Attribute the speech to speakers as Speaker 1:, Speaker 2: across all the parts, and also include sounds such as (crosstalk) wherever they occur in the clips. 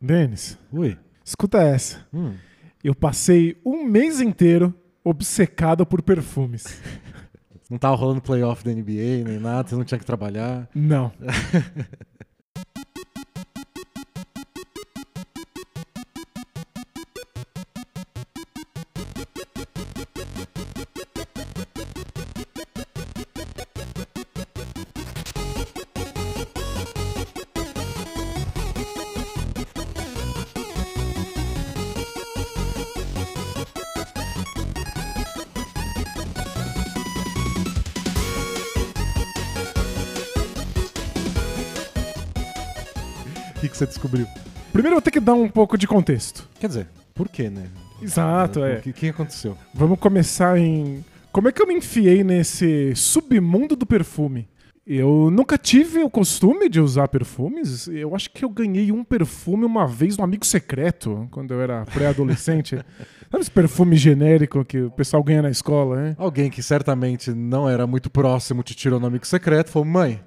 Speaker 1: Denis,
Speaker 2: Ui.
Speaker 1: escuta essa.
Speaker 2: Hum.
Speaker 1: Eu passei um mês inteiro obcecado por perfumes. (laughs)
Speaker 2: Não tava rolando playoff da NBA, nem nada, você não tinha que trabalhar.
Speaker 1: Não. (laughs)
Speaker 2: você descobriu?
Speaker 1: Primeiro eu vou ter que dar um pouco de contexto.
Speaker 2: Quer dizer, por quê, né?
Speaker 1: Exato,
Speaker 2: O
Speaker 1: é.
Speaker 2: que, que aconteceu?
Speaker 1: Vamos começar em. Como é que eu me enfiei nesse submundo do perfume? Eu nunca tive o costume de usar perfumes. Eu acho que eu ganhei um perfume uma vez no Amigo Secreto, quando eu era pré-adolescente. (laughs) Sabe esse perfume genérico que o pessoal ganha na escola, né?
Speaker 2: Alguém que certamente não era muito próximo te tirou no amigo secreto falou: mãe,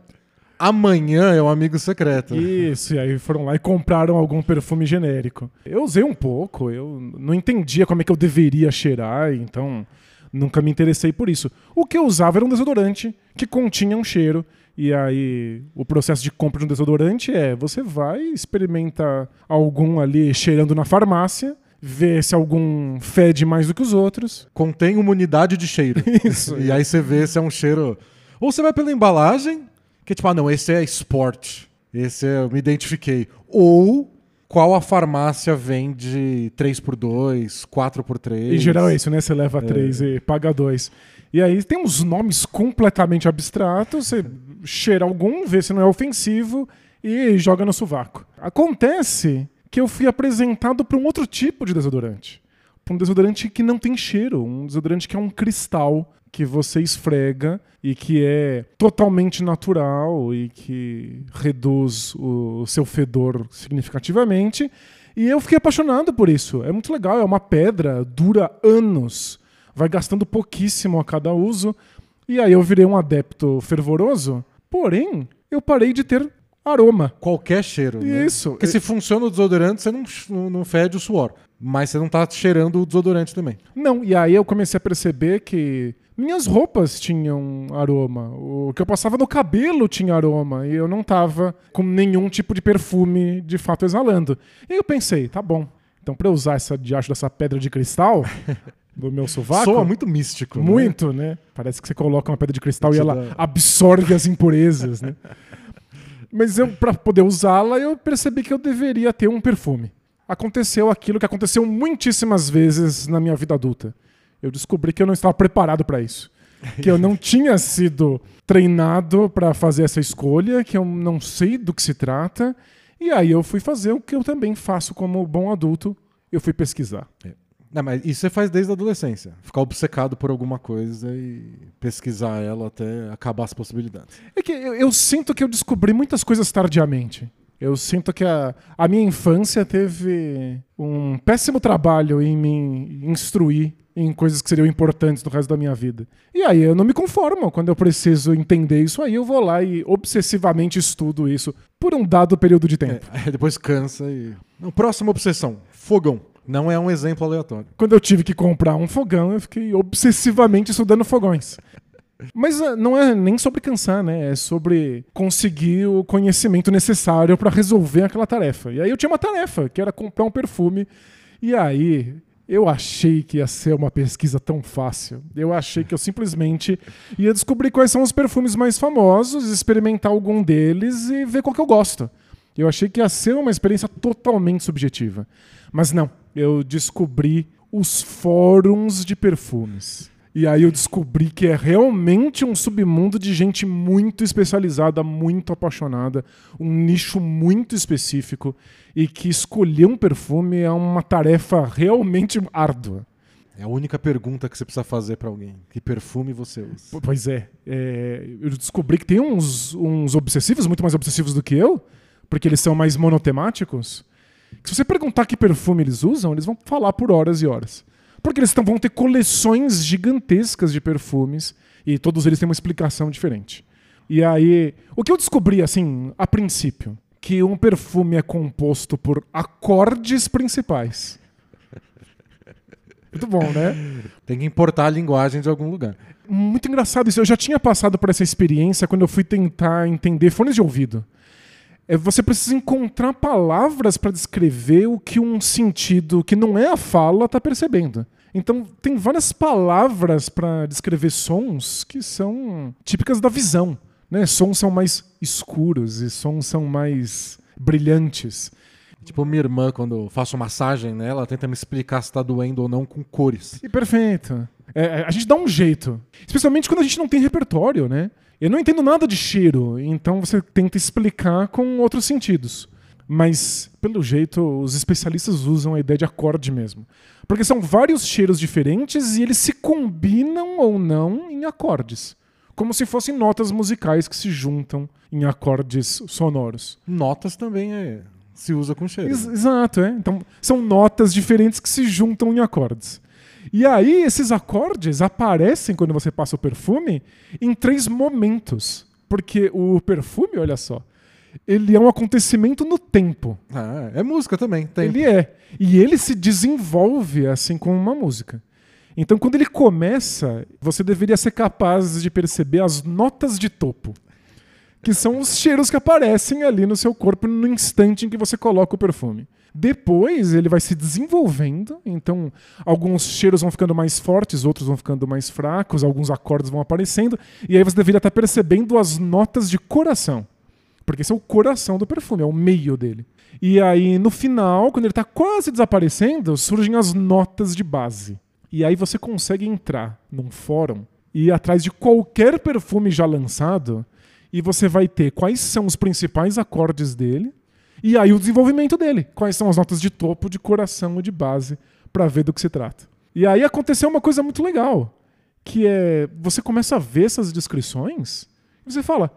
Speaker 2: amanhã é um amigo secreto.
Speaker 1: Isso, e aí foram lá e compraram algum perfume genérico. Eu usei um pouco, eu não entendia como é que eu deveria cheirar, então nunca me interessei por isso. O que eu usava era um desodorante que continha um cheiro. E aí, o processo de compra de um desodorante é: você vai, experimenta algum ali cheirando na farmácia, vê se algum fede mais do que os outros.
Speaker 2: Contém uma unidade de cheiro. (laughs)
Speaker 1: Isso.
Speaker 2: e aí você vê se é um cheiro. Ou você vai pela embalagem, que é tipo, ah, não, esse é Sport. Esse é, eu me identifiquei. Ou qual a farmácia vende 3x2, 4x3.
Speaker 1: Em geral é isso, né? Você leva três e paga dois. E aí tem uns nomes completamente abstratos, você cheira algum, vê se não é ofensivo e joga no sovaco. Acontece que eu fui apresentado para um outro tipo de desodorante. Um desodorante que não tem cheiro, um desodorante que é um cristal que você esfrega e que é totalmente natural e que reduz o seu fedor significativamente. E eu fiquei apaixonado por isso. É muito legal, é uma pedra, dura anos, vai gastando pouquíssimo a cada uso. E aí eu virei um adepto fervoroso, porém, eu parei de ter aroma.
Speaker 2: Qualquer cheiro. né?
Speaker 1: Isso.
Speaker 2: Porque se funciona o desodorante, você não, não- fede o suor. Mas você não tá cheirando o desodorante também.
Speaker 1: Não, e aí eu comecei a perceber que minhas roupas tinham aroma. O que eu passava no cabelo tinha aroma. E eu não tava com nenhum tipo de perfume de fato exalando. E aí eu pensei, tá bom. Então, pra eu usar essa diacho dessa pedra de cristal (laughs) do meu sovaco.
Speaker 2: Soa muito místico. né?
Speaker 1: Muito, né? Parece que você coloca uma pedra de cristal e ela
Speaker 2: dá-
Speaker 1: absorve as impurezas, né? (laughs) Mas eu, para poder usá-la, eu percebi que eu deveria ter um perfume. Aconteceu aquilo que aconteceu muitíssimas vezes na minha vida adulta. Eu descobri que eu não estava preparado para isso. Que eu não (laughs) tinha sido treinado para fazer essa escolha, que eu não sei do que se trata. E aí eu fui fazer o que eu também faço como bom adulto. Eu fui pesquisar.
Speaker 2: Não, mas isso você faz desde a adolescência. Ficar obcecado por alguma coisa e pesquisar ela até acabar as possibilidades.
Speaker 1: É que eu, eu sinto que eu descobri muitas coisas tardiamente. Eu sinto que a, a minha infância teve um péssimo trabalho em me instruir em coisas que seriam importantes no resto da minha vida. E aí eu não me conformo. Quando eu preciso entender isso aí, eu vou lá e obsessivamente estudo isso por um dado período de tempo.
Speaker 2: É, (laughs) depois cansa e. Próxima obsessão: fogão. Não é um exemplo aleatório.
Speaker 1: Quando eu tive que comprar um fogão, eu fiquei obsessivamente estudando fogões. Mas ah, não é nem sobre cansar, né? É sobre conseguir o conhecimento necessário para resolver aquela tarefa. E aí eu tinha uma tarefa, que era comprar um perfume. E aí eu achei que ia ser uma pesquisa tão fácil. Eu achei que eu simplesmente ia descobrir quais são os perfumes mais famosos, experimentar algum deles e ver qual que eu gosto. Eu achei que ia ser uma experiência totalmente subjetiva. Mas não, eu descobri os fóruns de perfumes. E aí eu descobri que é realmente um submundo de gente muito especializada, muito apaixonada, um nicho muito específico e que escolher um perfume é uma tarefa realmente árdua.
Speaker 2: É a única pergunta que você precisa fazer pra alguém. Que perfume você usa?
Speaker 1: Pois é, é, eu descobri que tem uns, uns obsessivos, muito mais obsessivos do que eu, porque eles são mais monotemáticos. Se você perguntar que perfume eles usam, eles vão falar por horas e horas. Porque eles vão ter coleções gigantescas de perfumes e todos eles têm uma explicação diferente. E aí, o que eu descobri, assim, a princípio, que um perfume é composto por acordes principais. Muito bom, né?
Speaker 2: Tem que importar a linguagem de algum lugar.
Speaker 1: Muito engraçado isso. Eu já tinha passado por essa experiência quando eu fui tentar entender fones de ouvido. É, você precisa encontrar palavras para descrever o que um sentido que não é a fala está percebendo. Então, tem várias palavras para descrever sons que são típicas da visão. Né? Sons são mais escuros e sons são mais brilhantes.
Speaker 2: Tipo, minha irmã, quando eu faço massagem nela, ela tenta me explicar se tá doendo ou não com cores.
Speaker 1: E perfeito. É, a gente dá um jeito. Especialmente quando a gente não tem repertório, né? Eu não entendo nada de cheiro, então você tenta explicar com outros sentidos. Mas, pelo jeito, os especialistas usam a ideia de acorde mesmo. Porque são vários cheiros diferentes e eles se combinam ou não em acordes. Como se fossem notas musicais que se juntam em acordes sonoros.
Speaker 2: Notas também é, se usa com cheiro.
Speaker 1: Ex exato, é. Então, são notas diferentes que se juntam em acordes. E aí, esses acordes aparecem quando você passa o perfume em três momentos. Porque o perfume, olha só, ele é um acontecimento no tempo.
Speaker 2: Ah, é música também. Tempo.
Speaker 1: Ele é. E ele se desenvolve assim como uma música. Então, quando ele começa, você deveria ser capaz de perceber as notas de topo, que são os cheiros que aparecem ali no seu corpo no instante em que você coloca o perfume. Depois ele vai se desenvolvendo, então alguns cheiros vão ficando mais fortes, outros vão ficando mais fracos, alguns acordes vão aparecendo, e aí você deveria estar percebendo as notas de coração. Porque esse é o coração do perfume, é o meio dele. E aí, no final, quando ele está quase desaparecendo, surgem as notas de base. E aí você consegue entrar num fórum e ir atrás de qualquer perfume já lançado e você vai ter quais são os principais acordes dele e aí o desenvolvimento dele. Quais são as notas de topo, de coração e de base para ver do que se trata. E aí aconteceu uma coisa muito legal, que é você começa a ver essas descrições e você fala: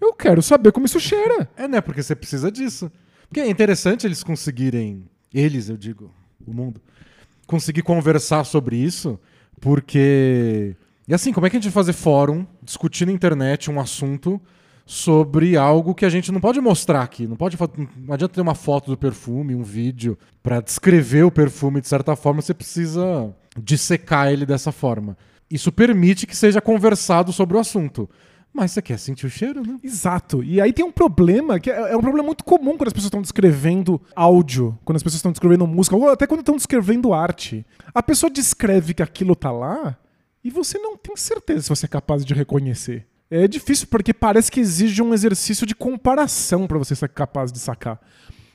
Speaker 1: eu quero saber como isso cheira.
Speaker 2: É, né? Porque você precisa disso. Porque é interessante eles conseguirem, eles, eu digo, o mundo, conseguir conversar sobre isso, porque. E assim, como é que a gente vai fazer fórum, discutir na internet um assunto sobre algo que a gente não pode mostrar aqui. Não pode não adianta ter uma foto do perfume, um vídeo para descrever o perfume de certa forma, você precisa dissecar ele dessa forma. Isso permite que seja conversado sobre o assunto. Mas você quer sentir o cheiro, né?
Speaker 1: Exato. E aí tem um problema, que é, é um problema muito comum quando as pessoas estão descrevendo áudio, quando as pessoas estão descrevendo música, ou até quando estão descrevendo arte. A pessoa descreve que aquilo tá lá e você não tem certeza se você é capaz de reconhecer. É difícil porque parece que exige um exercício de comparação para você ser capaz de sacar.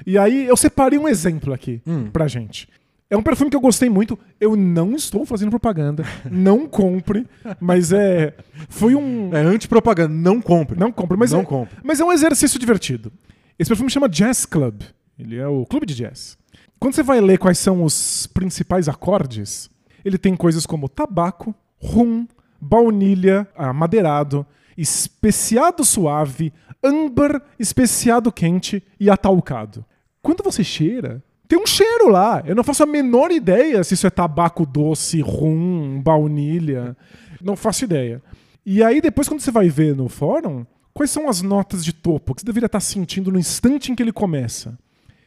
Speaker 1: E aí eu separei um exemplo aqui hum. pra gente. É um perfume que eu gostei muito. Eu não estou fazendo propaganda. (laughs) Não compre. Mas é. Foi um.
Speaker 2: É anti-propaganda. Não compre.
Speaker 1: Não compre. Mas
Speaker 2: não
Speaker 1: é,
Speaker 2: compre.
Speaker 1: Mas é um exercício divertido. Esse perfume chama Jazz Club. Ele é o clube de jazz. Quando você vai ler quais são os principais acordes, ele tem coisas como tabaco, rum, baunilha, amadeirado, especiado suave, âmbar, especiado quente e atalcado. Quando você cheira, tem um cheiro lá. Eu não faço a menor ideia se isso é tabaco doce, rum, baunilha. Não faço ideia. E aí, depois, quando você vai ver no fórum, quais são as notas de topo que você deveria estar sentindo no instante em que ele começa?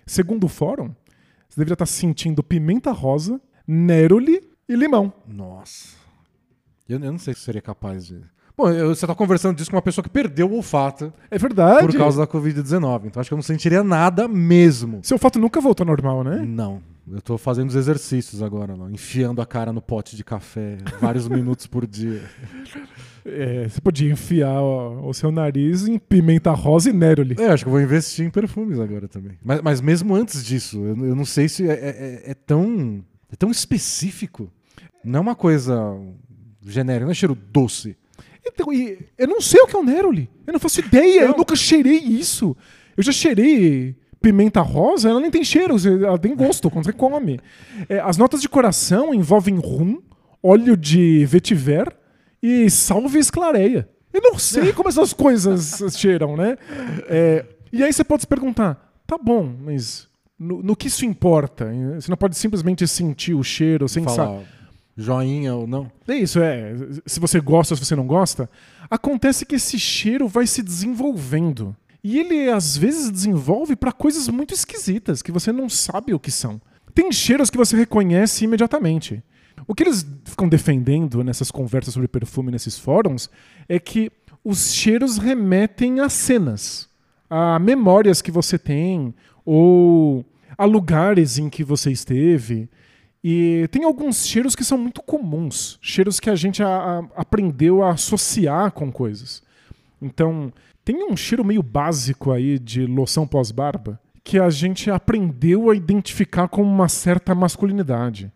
Speaker 1: Segundo o fórum, você deveria estar sentindo pimenta rosa, neroli e limão.
Speaker 2: Nossa. Eu, eu não sei se seria capaz de. Bom, você está conversando disso com uma pessoa que perdeu o olfato.
Speaker 1: É verdade.
Speaker 2: Por causa da Covid-19. Então acho que eu não sentiria nada mesmo.
Speaker 1: Seu olfato nunca voltou ao normal, né?
Speaker 2: Não. Eu estou fazendo os exercícios agora, não. enfiando a cara no pote de café vários (laughs) minutos por dia.
Speaker 1: É, você podia enfiar o, o, seu nariz em pimenta rosa e neroli.
Speaker 2: É, acho que eu vou investir em perfumes agora também. Mas, mas mesmo antes disso, eu, eu não sei se é, é, é, tão, é tão específico. Não é uma coisa genérica, não é cheiro doce.
Speaker 1: Então, eu não sei o que é o Neroli. Eu não faço ideia. Não. Eu nunca cheirei isso. Eu já cheirei pimenta rosa, ela nem tem cheiro, ela tem gosto quando você come. É, as notas de coração envolvem rum, óleo de vetiver e salve esclareia. Eu não sei como essas coisas cheiram, né? É, e aí você pode se perguntar, tá bom, mas no, no, que isso importa? Você não pode simplesmente sentir o cheiro sem saber
Speaker 2: joinha ou não.
Speaker 1: É isso, é. Se você gosta ou se você não gosta, acontece que esse cheiro vai se desenvolvendo. E ele às vezes desenvolve para coisas muito esquisitas que você não sabe o que são. Tem cheiros que você reconhece imediatamente. O que eles ficam defendendo nessas conversas sobre perfume nesses fóruns é que os cheiros remetem a cenas, a memórias que você tem ou a lugares em que você esteve. E tem alguns cheiros que são muito comuns, cheiros que a gente a, a, aprendeu a associar com coisas. Então, tem um cheiro meio básico aí de loção pós-barba que a gente aprendeu a identificar com uma certa masculinidade.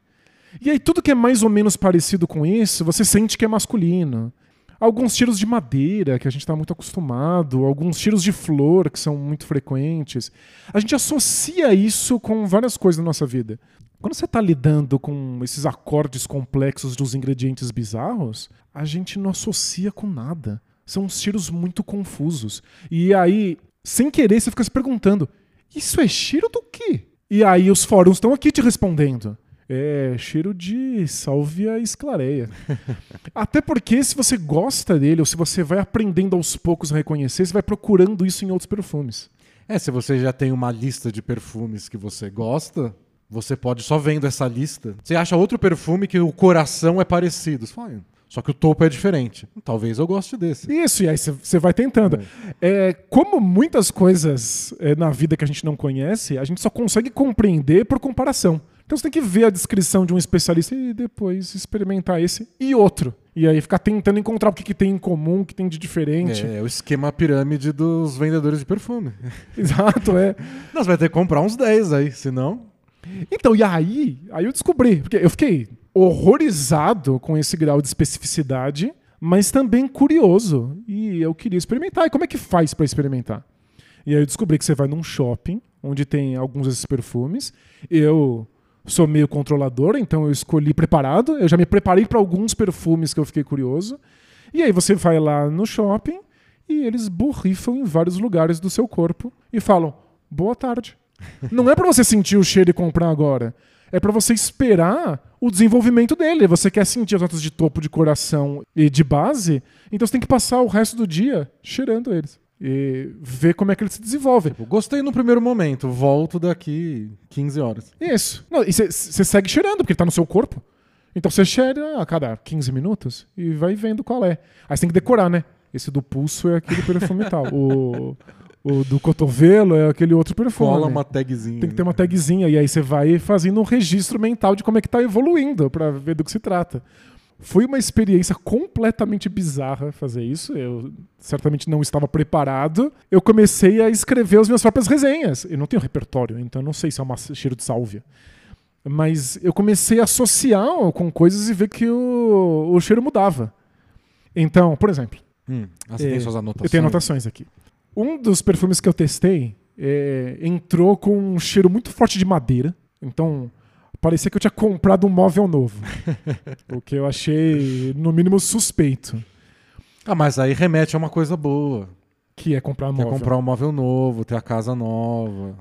Speaker 1: E aí, tudo que é mais ou menos parecido com isso, você sente que é masculino. Alguns cheiros de madeira, que a gente está muito acostumado, alguns cheiros de flor, que são muito frequentes. A gente associa isso com várias coisas na nossa vida. Quando você está lidando com esses acordes complexos dos ingredientes bizarros, a gente não associa com nada. São cheiros muito confusos. E aí, sem querer, você fica se perguntando: isso é cheiro do quê? E aí os fóruns estão aqui te respondendo. É cheiro de sálvia esclareia. (laughs) Até porque se você gosta dele, ou se você vai aprendendo aos poucos a reconhecer, você vai procurando isso em outros perfumes.
Speaker 2: É, se você já tem uma lista de perfumes que você gosta, você pode só vendo essa lista. Você acha outro perfume que o coração é parecido. Você fala, só que o topo é diferente. Talvez eu goste desse.
Speaker 1: Isso, e aí você vai tentando. É. é, como muitas coisas é, na vida que a gente não conhece, a gente só consegue compreender por comparação. Então você tem que ver a descrição de um especialista e depois experimentar esse e outro. E aí ficar tentando encontrar o que, que tem em comum, o que tem de diferente.
Speaker 2: É, é o esquema pirâmide dos vendedores de perfume. (laughs)
Speaker 1: Exato, é.
Speaker 2: Nós vai ter que comprar uns 10 aí, senão.
Speaker 1: Então, e aí, aí eu descobri, porque eu fiquei horrorizado com esse grau de especificidade, mas também curioso. E eu queria experimentar. E como é que faz para experimentar? E aí eu descobri que você vai num shopping onde tem alguns desses perfumes. Eu sou meio controlador, então eu escolhi preparado. Eu já me preparei para alguns perfumes que eu fiquei curioso. E aí você vai lá no shopping e eles borrifam em vários lugares do seu corpo e falam: "Boa tarde". Não é para você sentir o cheiro e comprar agora. É para você esperar o desenvolvimento dele. Você quer sentir as notas de topo, de coração e de base, então você tem que passar o resto do dia cheirando eles e ver como é que ele se desenvolve. Tipo,
Speaker 2: gostei no primeiro momento, volto daqui 15 horas.
Speaker 1: Isso. Não, e você segue cheirando, porque ele tá no seu corpo. Então você cheira a cada 15 minutos e vai vendo qual é. Aí você tem que decorar, né? Esse do pulso é aquele perfume tal. O, o do cotovelo é aquele outro perfume.
Speaker 2: Cola uma tagzinha.
Speaker 1: Tem que ter uma tagzinha. E aí você vai fazendo um registro mental de como é que tá evoluindo para ver do que se trata. Foi uma experiência completamente bizarra fazer isso. Eu certamente não estava preparado. Eu comecei a escrever as minhas próprias resenhas. Eu não tenho repertório, então eu não sei se é um cheiro de sálvia. Mas eu comecei a associar com coisas e ver que o, o cheiro mudava. Então, por exemplo.
Speaker 2: Hum, ah, você é, tem suas anotações?
Speaker 1: Eu tenho anotações aqui. Um dos perfumes que eu testei é, entrou com um cheiro muito forte de madeira. Então, parecia que eu tinha comprado um móvel novo. (laughs) o que eu achei, no mínimo, suspeito.
Speaker 2: Ah, mas aí remete a uma coisa boa.
Speaker 1: Que é comprar um
Speaker 2: que é
Speaker 1: móvel.
Speaker 2: É comprar um móvel novo, ter a casa nova,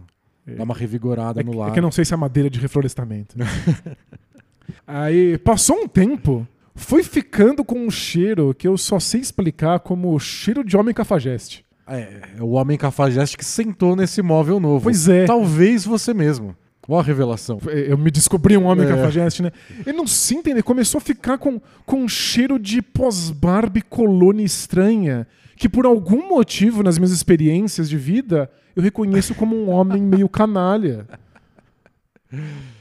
Speaker 2: é. dar uma revigorada
Speaker 1: é,
Speaker 2: no lar.
Speaker 1: É que eu não sei se é madeira de reflorestamento. (laughs) aí passou um tempo, foi ficando com um cheiro que eu só sei explicar como cheiro de homem cafajeste.
Speaker 2: É, é o homem cafajeste que sentou nesse móvel novo.
Speaker 1: Pois é.
Speaker 2: Talvez você mesmo. Qual a revelação?
Speaker 1: Eu me descobri um homem é. cafajeste, né? Ele não se entendeu, começou a ficar com, com um cheiro de pós-Barbie colônia estranha, que por algum motivo, nas minhas experiências de vida, eu reconheço como um homem meio canalha.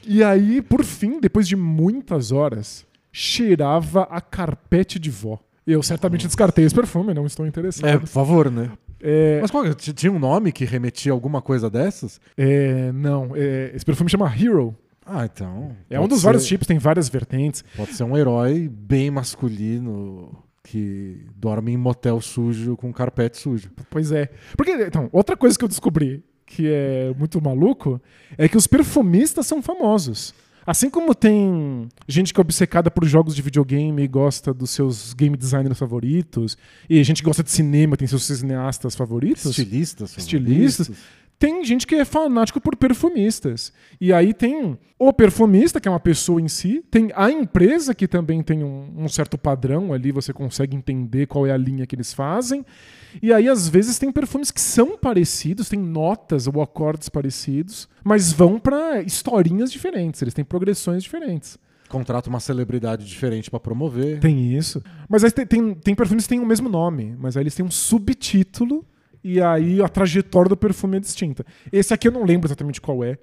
Speaker 1: E aí, por fim, depois de muitas horas, cheirava a carpete de vó. Eu certamente descartei esse perfume, não estou interessado.
Speaker 2: É, por favor, né?
Speaker 1: É...
Speaker 2: Mas qual, tinha um nome que remetia a alguma coisa dessas?
Speaker 1: É, não, é, esse perfume chama Hero.
Speaker 2: Ah, então.
Speaker 1: É um dos ser... vários tipos, tem várias vertentes.
Speaker 2: Pode ser um herói bem masculino que dorme em motel sujo com carpete sujo.
Speaker 1: Pois é. Porque, então, outra coisa que eu descobri que é muito maluco é que os perfumistas são famosos. Assim como tem gente que é obcecada por jogos de videogame e gosta dos seus game designers favoritos, e gente que gosta de cinema tem seus cineastas favoritos.
Speaker 2: Estilistas.
Speaker 1: Estilistas. Tem gente que é fanático por perfumistas. E aí tem o perfumista, que é uma pessoa em si, tem a empresa, que também tem um, um certo padrão ali, você consegue entender qual é a linha que eles fazem. E aí, às vezes, tem perfumes que são parecidos, tem notas ou acordes parecidos, mas vão para historinhas diferentes, eles têm progressões diferentes.
Speaker 2: Contrata uma celebridade diferente pra promover.
Speaker 1: Tem isso. Mas aí tem, tem, tem perfumes que têm o mesmo nome, mas aí eles têm um subtítulo e aí a trajetória do perfume é distinta. Esse aqui eu não lembro exatamente qual é,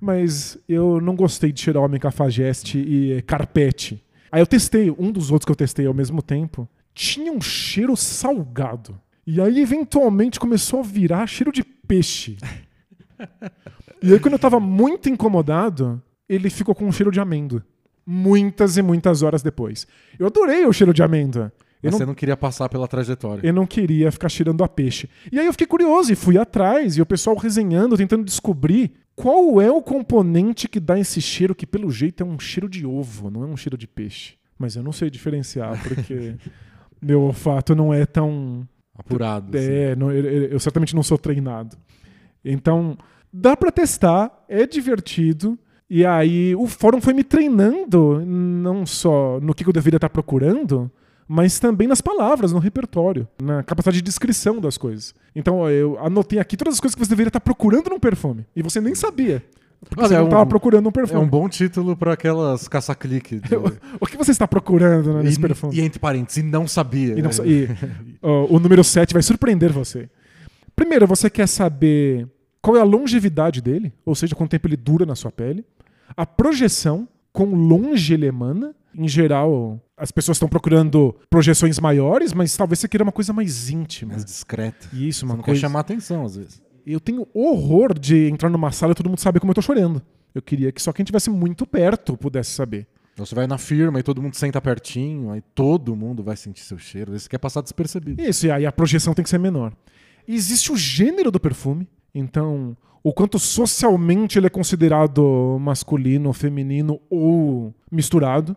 Speaker 1: mas eu não gostei de cheirar Homem Cafajeste e Carpete. Aí eu testei, um dos outros que eu testei ao mesmo tempo, tinha um cheiro salgado. E aí, eventualmente, começou a virar cheiro de peixe. E aí, quando eu tava muito incomodado, ele ficou com um cheiro de amêndoa. Muitas e muitas horas depois. Eu adorei o cheiro de amêndoa. Eu
Speaker 2: Mas
Speaker 1: não,
Speaker 2: você não queria passar pela trajetória.
Speaker 1: eu não queria ficar cheirando a peixe. E aí eu fiquei curioso e fui atrás, e o pessoal resenhando, tentando descobrir qual é o componente que dá esse cheiro, que pelo jeito é um cheiro de ovo, não é um cheiro de peixe. Mas eu não sei diferenciar, porque (laughs) meu olfato não é tão
Speaker 2: Apurado. assim.
Speaker 1: é, não- eu, eu- certamente não sou treinado. Então, dá pra testar, é divertido. E aí, o fórum foi me treinando, não só no que eu deveria estar procurando, mas também nas palavras, no repertório, na capacidade de descrição das coisas. Então, ó, eu anotei aqui todas as coisas que você deveria estar procurando num perfume. E você nem sabia. Porque
Speaker 2: Olha,
Speaker 1: você
Speaker 2: é
Speaker 1: não
Speaker 2: um-
Speaker 1: estava procurando um
Speaker 2: É
Speaker 1: perfume.
Speaker 2: um bom título pra aquelas caça-clique. de- (laughs)
Speaker 1: O que você está procurando né, nesse perfume?
Speaker 2: e, e entre parênteses, e não sabia.
Speaker 1: E não
Speaker 2: né?
Speaker 1: e, (laughs) ó, o número 7 vai surpreender você. Primeiro, você quer saber qual é a longevidade dele, ou seja, quanto tempo ele dura na sua pele. A projeção, quão longe ele emana. Em geral, as pessoas estão procurando projeções maiores, mas talvez você queira uma coisa mais íntima.
Speaker 2: Mais discreta.
Speaker 1: E isso, uma
Speaker 2: não quer
Speaker 1: coisa...
Speaker 2: chamar atenção, às vezes.
Speaker 1: Eu tenho horror de entrar numa sala e todo mundo saber como eu tô chorando. Eu queria que só quem estivesse muito perto pudesse saber.
Speaker 2: Então você vai na firma e todo mundo senta pertinho, aí todo mundo vai sentir seu cheiro. Você quer passar despercebido.
Speaker 1: Isso, e aí a projeção tem que ser menor. Existe o gênero do perfume, então o quanto socialmente ele é considerado masculino, feminino ou misturado.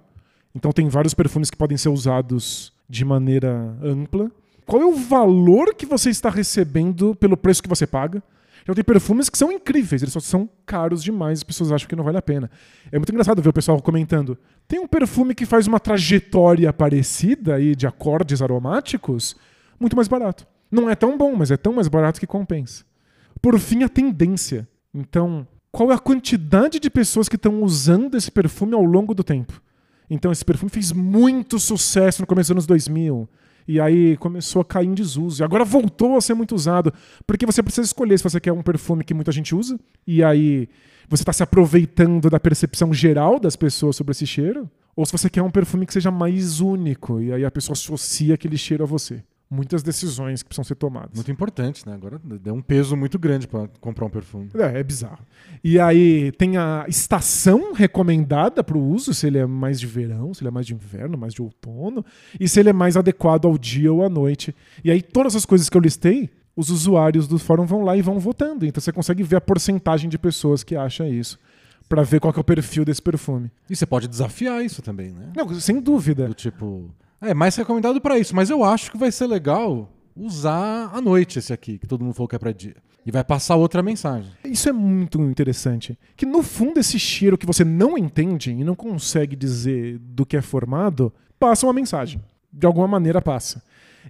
Speaker 1: Então tem vários perfumes que podem ser usados de maneira ampla. Qual é o valor que você está recebendo pelo preço que você paga? Então tem perfumes que são incríveis, eles só são caros demais, as pessoas acham que não vale a pena. É muito engraçado ver o pessoal comentando. Tem um perfume que faz uma trajetória parecida aí de acordes aromáticos, muito mais barato. Não é tão bom, mas é tão mais barato que compensa. Por fim, a tendência. Então, qual é a quantidade de pessoas que estão usando esse perfume ao longo do tempo? Então, esse perfume fez muito sucesso no começo dos anos 2000. E aí começou a cair em desuso. E agora voltou a ser muito usado. Porque você precisa escolher se você quer um perfume que muita gente usa. E aí você está se aproveitando da percepção geral das pessoas sobre esse cheiro. Ou se você quer um perfume que seja mais único. E aí a pessoa associa aquele cheiro a você. Muitas decisões que precisam ser tomadas.
Speaker 2: Muito importante, né? Agora deu um peso muito grande pra comprar um perfume.
Speaker 1: É, é bizarro. E aí tem a estação recomendada para o uso, se ele é mais de verão, se ele é mais de inverno, mais de outono, e se ele é mais adequado ao dia ou à noite. E aí todas as coisas que eu listei, os usuários do fórum vão lá e vão votando. Então você consegue ver a porcentagem de pessoas que acha isso, para ver qual é o perfil desse perfume.
Speaker 2: E você pode desafiar isso também, né?
Speaker 1: Não, sem dúvida.
Speaker 2: Do tipo, é mais recomendado pra isso, mas eu acho que vai ser legal usar à noite esse aqui, que todo mundo falou que é pra dia. E vai passar outra mensagem.
Speaker 1: Isso é muito interessante. Que no fundo esse cheiro que você não entende e não consegue dizer do que é formado, passa uma mensagem. De alguma maneira passa.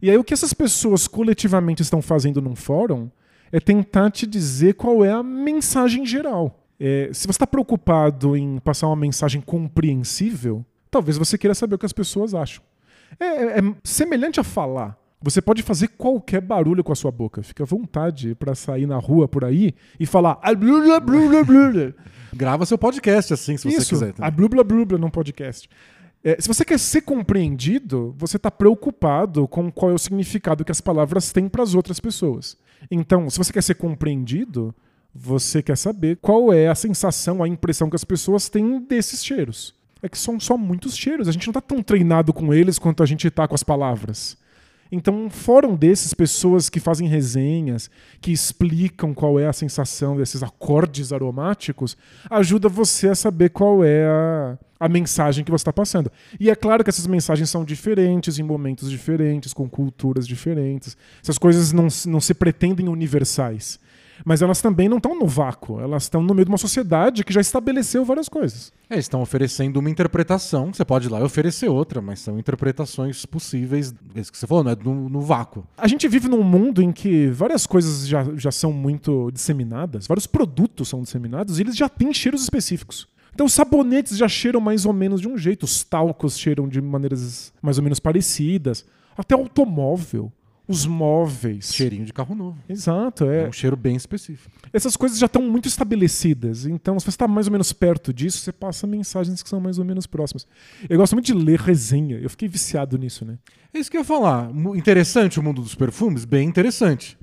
Speaker 1: E aí o que essas pessoas coletivamente estão fazendo num fórum é tentar te dizer qual é a mensagem geral. É, se você está preocupado em passar uma mensagem compreensível, talvez você queira saber o que as pessoas acham. É, é- é semelhante a falar. Você pode fazer qualquer barulho com a sua boca. Fica à vontade para sair na rua por aí e falar. "Ah, blá, blá, blá, blá, blá." (laughs)
Speaker 2: Grava seu podcast assim, se você
Speaker 1: Isso,
Speaker 2: quiser.
Speaker 1: a
Speaker 2: também.
Speaker 1: blá blá blá blá num podcast. É, se você quer ser compreendido, você está preocupado com qual é o significado que as palavras têm para as outras pessoas. Então, se você quer ser compreendido, você quer saber qual é a sensação, a impressão que as pessoas têm desses cheiros. É que são só muitos cheiros. A gente não está tão treinado com eles quanto a gente está com as palavras. Então, um fórum desses, pessoas que fazem resenhas, que explicam qual é a sensação desses acordes aromáticos, ajuda você a saber qual é a, a mensagem que você está passando. E é claro que essas mensagens são diferentes, em momentos diferentes, com culturas diferentes. Essas coisas não, não se pretendem universais. Mas elas também não estão no vácuo, elas estão no meio de uma sociedade que já estabeleceu várias coisas.
Speaker 2: É, estão oferecendo uma interpretação, você pode ir lá e oferecer outra, mas são interpretações possíveis, é isso que você falou, não é no, no vácuo.
Speaker 1: A gente vive num mundo em que várias coisas já, já são muito disseminadas, vários produtos são disseminados e eles já têm cheiros específicos. Então, os sabonetes já cheiram mais ou menos de um jeito, os talcos cheiram de maneiras mais ou menos parecidas, até o automóvel os móveis.
Speaker 2: Cheirinho de carro novo.
Speaker 1: Exato, é.
Speaker 2: É um cheiro bem específico.
Speaker 1: Essas coisas já estão muito estabelecidas. Então, se você está mais ou menos perto disso, você passa mensagens que são mais ou menos próximas. Eu gosto muito de ler resenha. Eu fiquei viciado nisso, né?
Speaker 2: É isso que eu ia falar. Interessante o mundo dos perfumes? Bem interessante.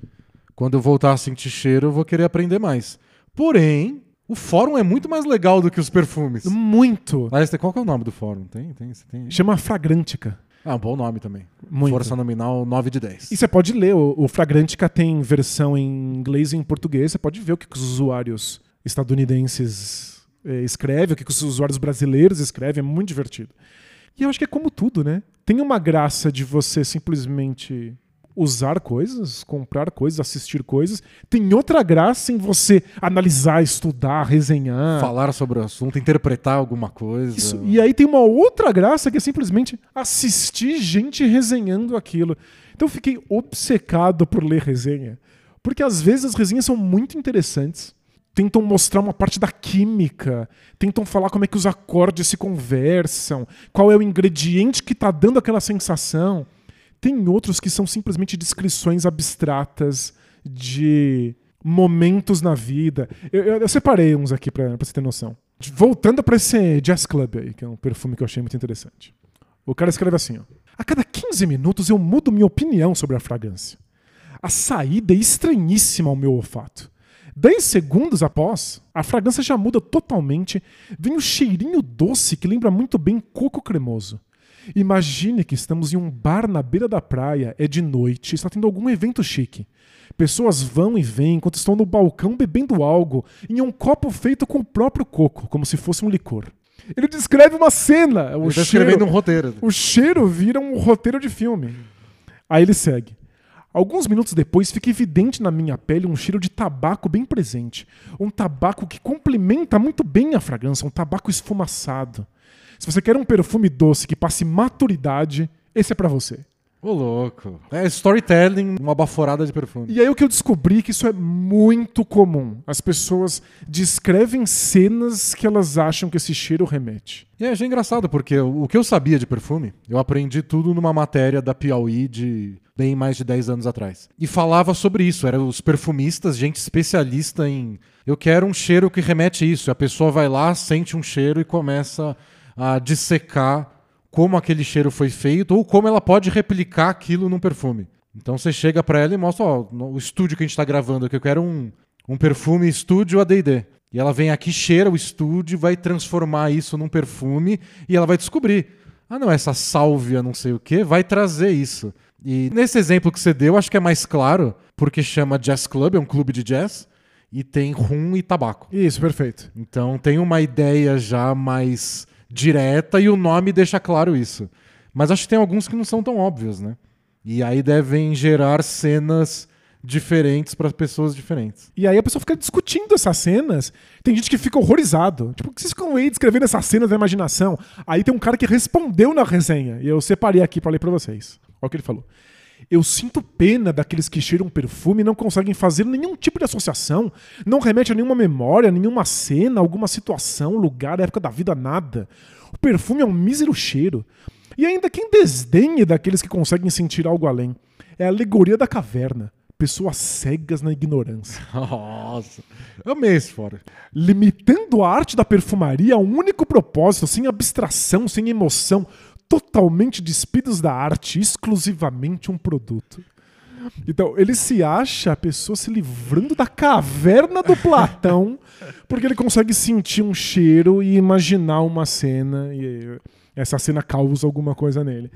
Speaker 2: Quando eu voltar a sentir cheiro, eu vou querer aprender mais. Porém, o fórum é muito mais legal do que os perfumes.
Speaker 1: Muito.
Speaker 2: Aliás, qual que é o nome do fórum? Tem? Tem? Você tem?
Speaker 1: Chama Fragrantica.
Speaker 2: Ah, um bom nome também.
Speaker 1: Muito.
Speaker 2: Força nominal 9 de 10.
Speaker 1: E você pode ler. O, o Fragrantica tem versão em inglês e em português. Você pode ver o que, que os usuários estadunidenses eh, escrevem, o que, que os usuários brasileiros escrevem. É muito divertido. E eu acho que é como tudo, né? Tem uma graça de você simplesmente usar coisas, comprar coisas, assistir coisas. Tem outra graça em você analisar, estudar, resenhar.
Speaker 2: Falar sobre o assunto, interpretar alguma coisa.
Speaker 1: Isso. E aí tem uma outra graça que é simplesmente assistir gente resenhando aquilo. Então eu fiquei obcecado por ler resenha. Porque às vezes as resenhas são muito interessantes. Tentam mostrar uma parte da química, tentam falar como é que os acordes se conversam, qual é o ingrediente que está dando aquela sensação. Tem outros que são simplesmente descrições abstratas de momentos na vida. Eu, eu- eu separei uns aqui pra você ter noção. Voltando pra esse Jazz Club aí, que é um perfume que eu achei muito interessante. O cara escreve assim: ó, A cada 15 minutos eu mudo minha opinião sobre a fragrância. A saída é estranhíssima ao meu olfato. 10 segundos após, a fragrância já muda totalmente, vem um cheirinho doce que lembra muito bem coco cremoso. Imagine que estamos em um bar na beira da praia, é de noite, está tendo algum evento chique. Pessoas vão e vêm enquanto estão no balcão bebendo algo em um copo feito com o próprio coco, como se fosse um licor. Ele descreve uma cena. O
Speaker 2: Ele tá escrevendo um roteiro.
Speaker 1: o cheiro vira um roteiro de filme. Aí ele segue. Alguns minutos depois fica evidente na minha pele um cheiro de tabaco bem presente. Um tabaco que complementa muito bem a fragrância, um tabaco esfumaçado. Se você quer um perfume doce que passe maturidade, esse é pra você.
Speaker 2: Ô, louco. É storytelling, uma baforada de perfume.
Speaker 1: E aí o que eu descobri que isso é muito comum. As pessoas descrevem cenas que elas acham que esse cheiro remete.
Speaker 2: E eu achei engraçado, porque o o que eu sabia de perfume, eu aprendi tudo numa matéria da Piauí de bem mais de 10 anos atrás. E falava sobre isso, eram os perfumistas, gente especialista em eu quero um cheiro que remete a isso. E a pessoa vai lá, sente um cheiro e começa a dissecar como aquele cheiro foi feito ou como ela pode replicar aquilo num perfume. Então você chega pra ela e mostra, ó, o estúdio que a gente tá gravando aqui, eu quero um, um perfume estúdio AD&D. E ela vem aqui, cheira o estúdio, vai transformar isso num perfume e ela vai descobrir. Ah, não, essa sálvia não sei o que vai trazer isso. E nesse exemplo que você deu, acho que é mais claro, porque chama Jazz Club, é um clube de jazz, e tem rum e tabaco.
Speaker 1: Isso, perfeito.
Speaker 2: Então tem uma ideia já mais direta e o nome deixa claro isso. Mas acho que tem alguns que não são tão óbvios, né? E aí devem gerar cenas diferentes para pessoas diferentes.
Speaker 1: E aí a pessoa fica discutindo essas cenas. Tem gente que fica horrorizado. Tipo, o que vocês ficam aí descrevendo essas cenas da imaginação? Aí tem um cara que respondeu na resenha. E eu separei aqui pra ler pra vocês. Olha o que ele falou. Eu sinto pena daqueles que cheiram perfume e não conseguem fazer nenhum tipo de associação. Não remete a nenhuma memória, nenhuma cena, alguma situação, lugar, época da vida, nada. O perfume é um mísero cheiro. E ainda quem desdenhe daqueles que conseguem sentir algo além. É a alegoria da caverna. Pessoas cegas na ignorância. (laughs)
Speaker 2: Nossa, amei esse fora.
Speaker 1: limitando a arte da perfumaria a um único propósito, sem abstração, sem emoção, totalmente despidos da arte, exclusivamente um produto. Então, ele se acha a pessoa se livrando da caverna do Platão, (laughs) porque ele consegue sentir um cheiro e imaginar uma cena, e essa cena causa alguma coisa nele.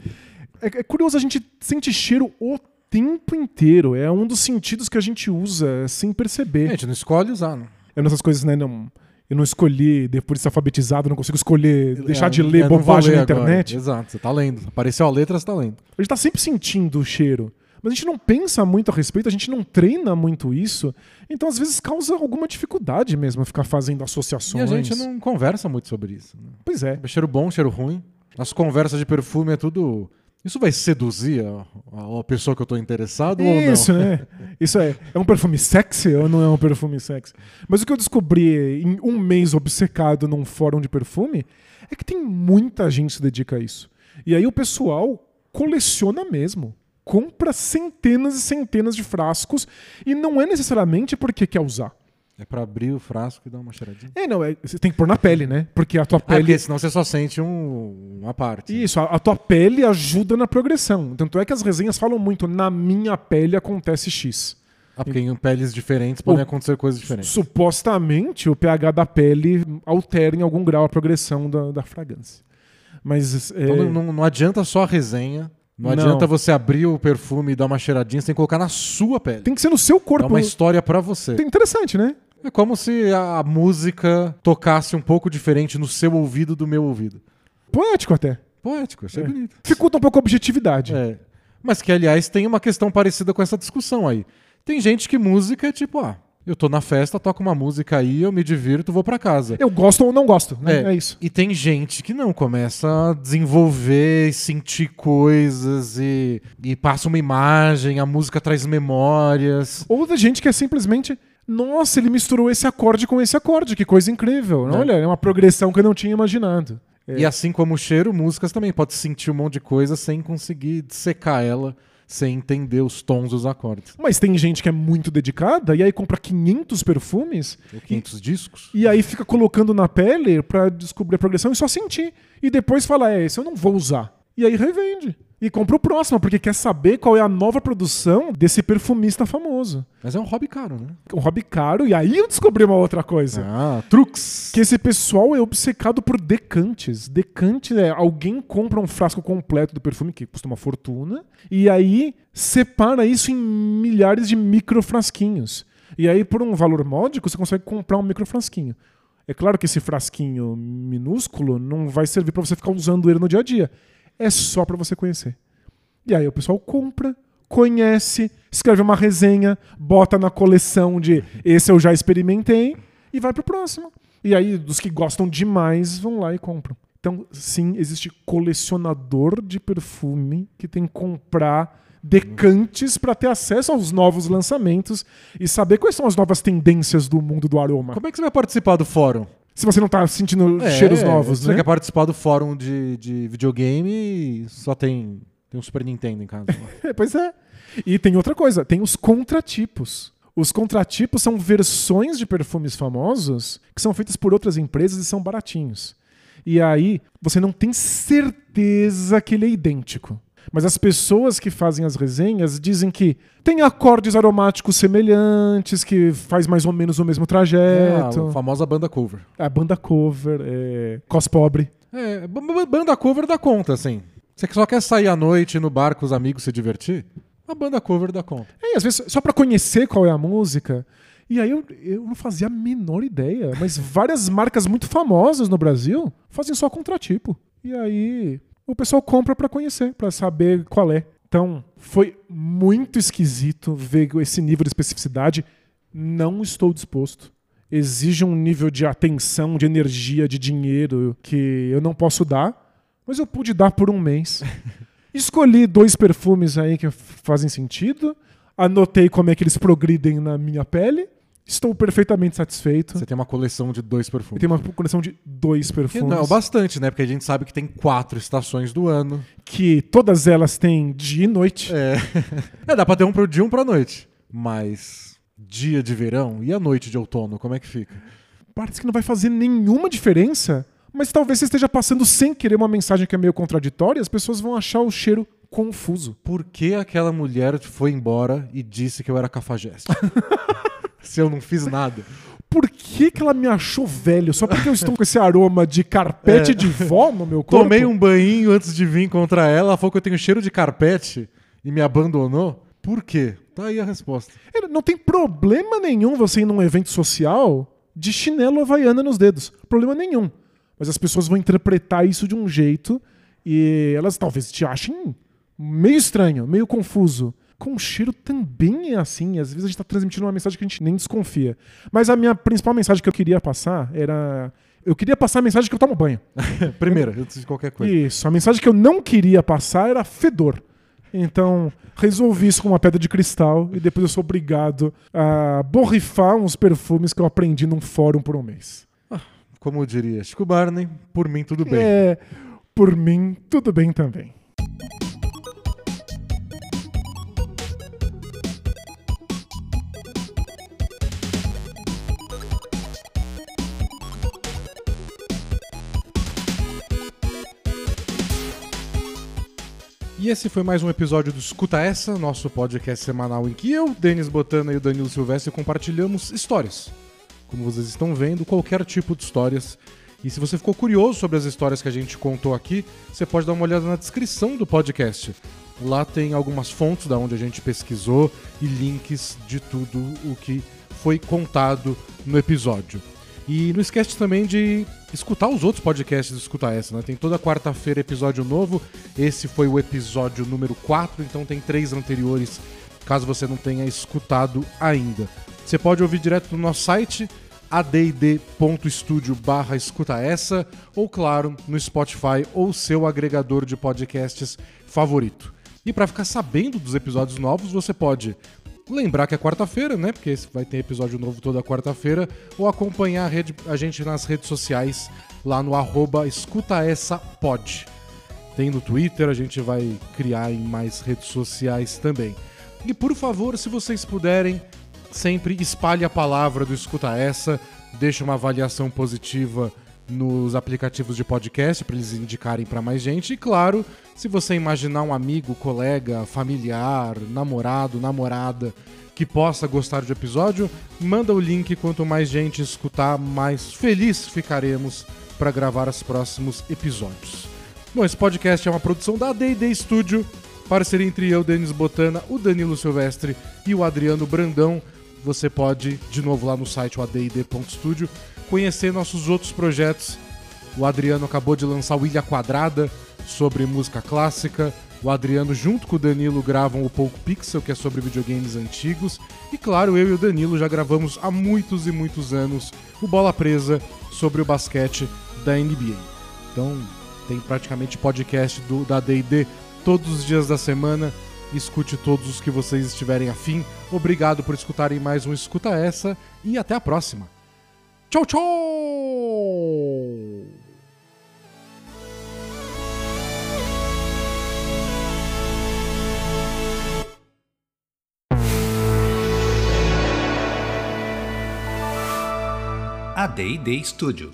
Speaker 1: É, é curioso, a gente sente cheiro o tempo inteiro. É um dos sentidos que a gente usa sem perceber.
Speaker 2: A gente não escolhe usar, né?
Speaker 1: É nessas coisas, né? Não, eu não escolhi, depois de ser alfabetizado, não consigo escolher, deixar de
Speaker 2: É,
Speaker 1: ler
Speaker 2: eu não vou
Speaker 1: bobagem
Speaker 2: ler
Speaker 1: na
Speaker 2: agora.
Speaker 1: internet.
Speaker 2: Exato, você tá lendo. Apareceu a letra, você tá lendo.
Speaker 1: A gente tá sempre sentindo o cheiro. Mas a gente não pensa muito a respeito, a gente não treina muito isso. Então, às vezes, causa alguma dificuldade mesmo ficar fazendo
Speaker 2: E
Speaker 1: associações.
Speaker 2: a gente não conversa muito sobre isso. Né?
Speaker 1: Pois é.
Speaker 2: Cheiro bom, cheiro ruim. As conversas de perfume é tudo. Isso vai seduzir a, a pessoa que eu tô interessado
Speaker 1: Isso,
Speaker 2: ou não?
Speaker 1: né? Isso é. É um perfume sexy ou não é um perfume sexy? Mas o que eu descobri em um mês obcecado num fórum de perfume é que tem muita gente que se dedica a isso. E aí o pessoal coleciona mesmo. Compra centenas e centenas de frascos e não é necessariamente porque quer usar.
Speaker 2: É pra abrir o frasco e dar uma cheiradinha.
Speaker 1: É, não, é, você tem que pôr na pele, né? Porque a tua
Speaker 2: Ah,
Speaker 1: pele.
Speaker 2: porque senão você só sente um- uma parte.
Speaker 1: Isso, a, a tua pele ajuda na progressão. Tanto é que as resenhas falam muito, na minha pele acontece X.
Speaker 2: Ah, porque em peles diferentes podem
Speaker 1: O-
Speaker 2: acontecer coisas diferentes.
Speaker 1: Supostamente o pH da pele altera em algum grau a progressão da, da fragrância. Mas é,
Speaker 2: Então não, não- adianta só a resenha. Não,
Speaker 1: Não.
Speaker 2: adianta você abrir o perfume e dar uma cheiradinha, você tem que colocar na sua pele.
Speaker 1: tem que ser no seu
Speaker 2: É
Speaker 1: corpo.
Speaker 2: uma história pra você.
Speaker 1: Tem- Interessante, né?
Speaker 2: É como se a música tocasse um pouco diferente no seu ouvido do meu ouvido.
Speaker 1: Poético até.
Speaker 2: Poético, achei
Speaker 1: É.
Speaker 2: bonito.
Speaker 1: Dificulta um pouco a objetividade.
Speaker 2: É. Mas que, aliás, tem uma questão parecida com essa discussão aí. Tem gente que música é tipo, ah, eu tô na festa, toco uma música aí, eu me divirto, vou pra casa.
Speaker 1: Eu gosto ou não gosto, né?
Speaker 2: É.
Speaker 1: É, isso.
Speaker 2: E tem gente que não, começa a desenvolver, e sentir coisas e, e passa uma imagem, a música traz memórias.
Speaker 1: Ou da gente que é simplesmente. Nossa, ele misturou esse acorde com esse acorde, que coisa incrível.
Speaker 2: É.
Speaker 1: Olha, é uma progressão que eu não tinha imaginado. É.
Speaker 2: E assim como o cheiro, músicas também pode sentir um monte de coisa sem conseguir secar ela, sem entender os tons dos acordes.
Speaker 1: Mas tem gente que é muito dedicada e aí compra 500 perfumes
Speaker 2: Ou 500 discos.
Speaker 1: e aí fica colocando na pele pra descobrir a progressão e só sentir. E depois fala, é, esse eu não vou usar. E aí revende. E compra o próximo, porque quer saber qual é a nova produção desse perfumista famoso.
Speaker 2: Mas é um hobby caro, né?
Speaker 1: Um hobby caro, e aí eu descobri uma outra coisa.
Speaker 2: Ah, truques.
Speaker 1: Que esse pessoal é obcecado por decantes. Decante é alguém compra um frasco completo do perfume, que custa uma fortuna, e aí separa isso em milhares de microfrasquinhos. E aí, por um valor módico, você consegue comprar um microfrasquinho. É claro que esse frasquinho minúsculo não vai servir para você ficar usando ele no dia a dia. É só para você conhecer. E aí o pessoal compra, conhece, escreve uma resenha, bota na coleção de esse eu já experimentei e vai pro próximo. E aí, dos que gostam demais, vão lá e compram. Então, sim, existe colecionador de perfume que tem que comprar decantes para ter acesso aos novos lançamentos e saber quais são as novas tendências do mundo do aroma.
Speaker 2: Como é que você vai participar do fórum?
Speaker 1: Se você não tá sentindo
Speaker 2: É,
Speaker 1: cheiros novos,
Speaker 2: Você
Speaker 1: né?
Speaker 2: quer participar do fórum de, de videogame e só tem, tem um Super Nintendo em casa. (laughs)
Speaker 1: É, pois é. E tem outra coisa, tem os contratipos. Os contratipos são versões de perfumes famosos que são feitas por outras empresas e são baratinhos. E aí você não tem certeza que ele é idêntico. Mas as pessoas que fazem as resenhas dizem que tem acordes aromáticos semelhantes, que faz mais ou menos o mesmo
Speaker 2: É,
Speaker 1: trajeto.
Speaker 2: a famosa banda cover.
Speaker 1: a banda cover, é... cos pobre.
Speaker 2: É, banda cover dá conta, assim. Você que só quer sair à noite no bar com os amigos se divertir? A banda cover dá conta.
Speaker 1: É, e às vezes só pra conhecer qual é a música. E aí eu, eu não fazia a menor ideia, mas várias marcas muito famosas no Brasil fazem só contratipo. E aí o pessoal compra pra conhecer, pra saber qual é. Então, foi muito esquisito ver esse nível de especificidade. Não estou disposto. Exige um nível de atenção, de energia, de dinheiro que eu não posso dar, mas eu pude dar por um mês. (laughs) Escolhi dois perfumes aí que fazem sentido. Anotei como é que eles progridem na minha pele. Estou perfeitamente satisfeito.
Speaker 2: Você tem uma coleção de dois perfumes.
Speaker 1: tem uma coleção de dois
Speaker 2: Que
Speaker 1: perfumes.
Speaker 2: não, bastante, né? Porque a gente sabe que tem quatro estações do ano.
Speaker 1: Que todas elas têm dia e noite.
Speaker 2: É, (laughs) é dá pra ter um pro dia e um pra noite. Mas dia de verão e a noite de outono, como é que fica?
Speaker 1: Parece que não vai fazer nenhuma diferença. Mas talvez você esteja passando sem querer uma mensagem que é meio contraditória as pessoas vão achar o cheiro confuso.
Speaker 2: Por que aquela mulher foi embora e disse que eu era cafajeste? (laughs) Se eu não fiz nada.
Speaker 1: Por que, que ela me achou velho? Só porque eu estou com esse aroma de carpete
Speaker 2: É.
Speaker 1: de vó no meu corpo?
Speaker 2: Tomei um banho antes de vir contra ela, ela falou que eu tenho cheiro de carpete e me abandonou. Por quê? Tá aí a resposta.
Speaker 1: Não tem problema nenhum você ir num evento social de chinelo havaiana nos dedos. Problema nenhum. Mas as pessoas vão interpretar isso de um jeito e elas talvez te achem meio estranho, meio confuso. Com cheiro também é assim. Às vezes a gente está transmitindo uma mensagem que a gente nem desconfia. Mas a minha principal mensagem que eu queria passar era. Eu queria passar a mensagem que eu tomo banho. (laughs)
Speaker 2: Primeiro, antes de qualquer coisa.
Speaker 1: Isso. A mensagem que eu não queria passar era fedor. Então, resolvi isso com uma pedra de cristal e depois eu sou obrigado a borrifar uns perfumes que eu aprendi num fórum por um mês.
Speaker 2: Como eu diria Chico Barney, por mim tudo bem.
Speaker 1: É, por mim, tudo bem também.
Speaker 2: E esse foi mais um episódio do Escuta Essa, nosso podcast semanal em que eu, Denis Botana e o Danilo Silvestre compartilhamos histórias. Como vocês estão vendo, qualquer tipo de histórias. E se você ficou curioso sobre as histórias que a gente contou aqui, você pode dar uma olhada na descrição do podcast. Lá tem algumas fontes da onde a gente pesquisou e links de tudo o que foi contado no episódio. E não esquece também de escutar os outros podcasts do Escuta Essa, né? Tem toda quarta-feira episódio novo. Esse foi o episódio número 4, então tem três anteriores, caso você não tenha escutado ainda. Você pode ouvir direto no nosso site add.studio barra escuta essa ou claro no Spotify ou seu agregador de podcasts favorito. E para ficar sabendo dos episódios novos, você pode lembrar que é quarta-feira, né? Porque vai ter episódio novo toda quarta-feira, ou acompanhar a, rede, a, gente nas redes sociais, lá no arroba escutaessapod. Tem no Twitter, a gente vai criar em mais redes sociais também. E por favor, se vocês puderem, sempre espalhe a palavra do Escuta Essa, deixe uma avaliação positiva nos aplicativos de podcast para eles indicarem para mais gente. E claro, se você imaginar um amigo, colega, familiar, namorado, namorada que possa gostar do episódio, manda o link. Quanto mais gente escutar, mais feliz ficaremos para gravar os próximos episódios. Bom, esse podcast é uma produção da D&D Studio, parceria entre eu, Denis Botana, o Danilo Silvestre e o Adriano Brandão. Você pode, de novo lá no site, o add.studio, conhecer nossos outros projetos. O Adriano acabou de lançar o Ilha Quadrada sobre música clássica. O Adriano, junto com o Danilo, gravam o Pouco Pixel, que é sobre videogames antigos. E claro, eu e o Danilo já gravamos há muitos e muitos anos o Bola Presa sobre o basquete da NBA. Então, tem praticamente podcast do, da DD todos os dias da semana. Escute todos os que vocês estiverem afim. Obrigado por escutarem mais um Escuta Essa e até a próxima. Tchau, tchau!
Speaker 3: A D&D Studio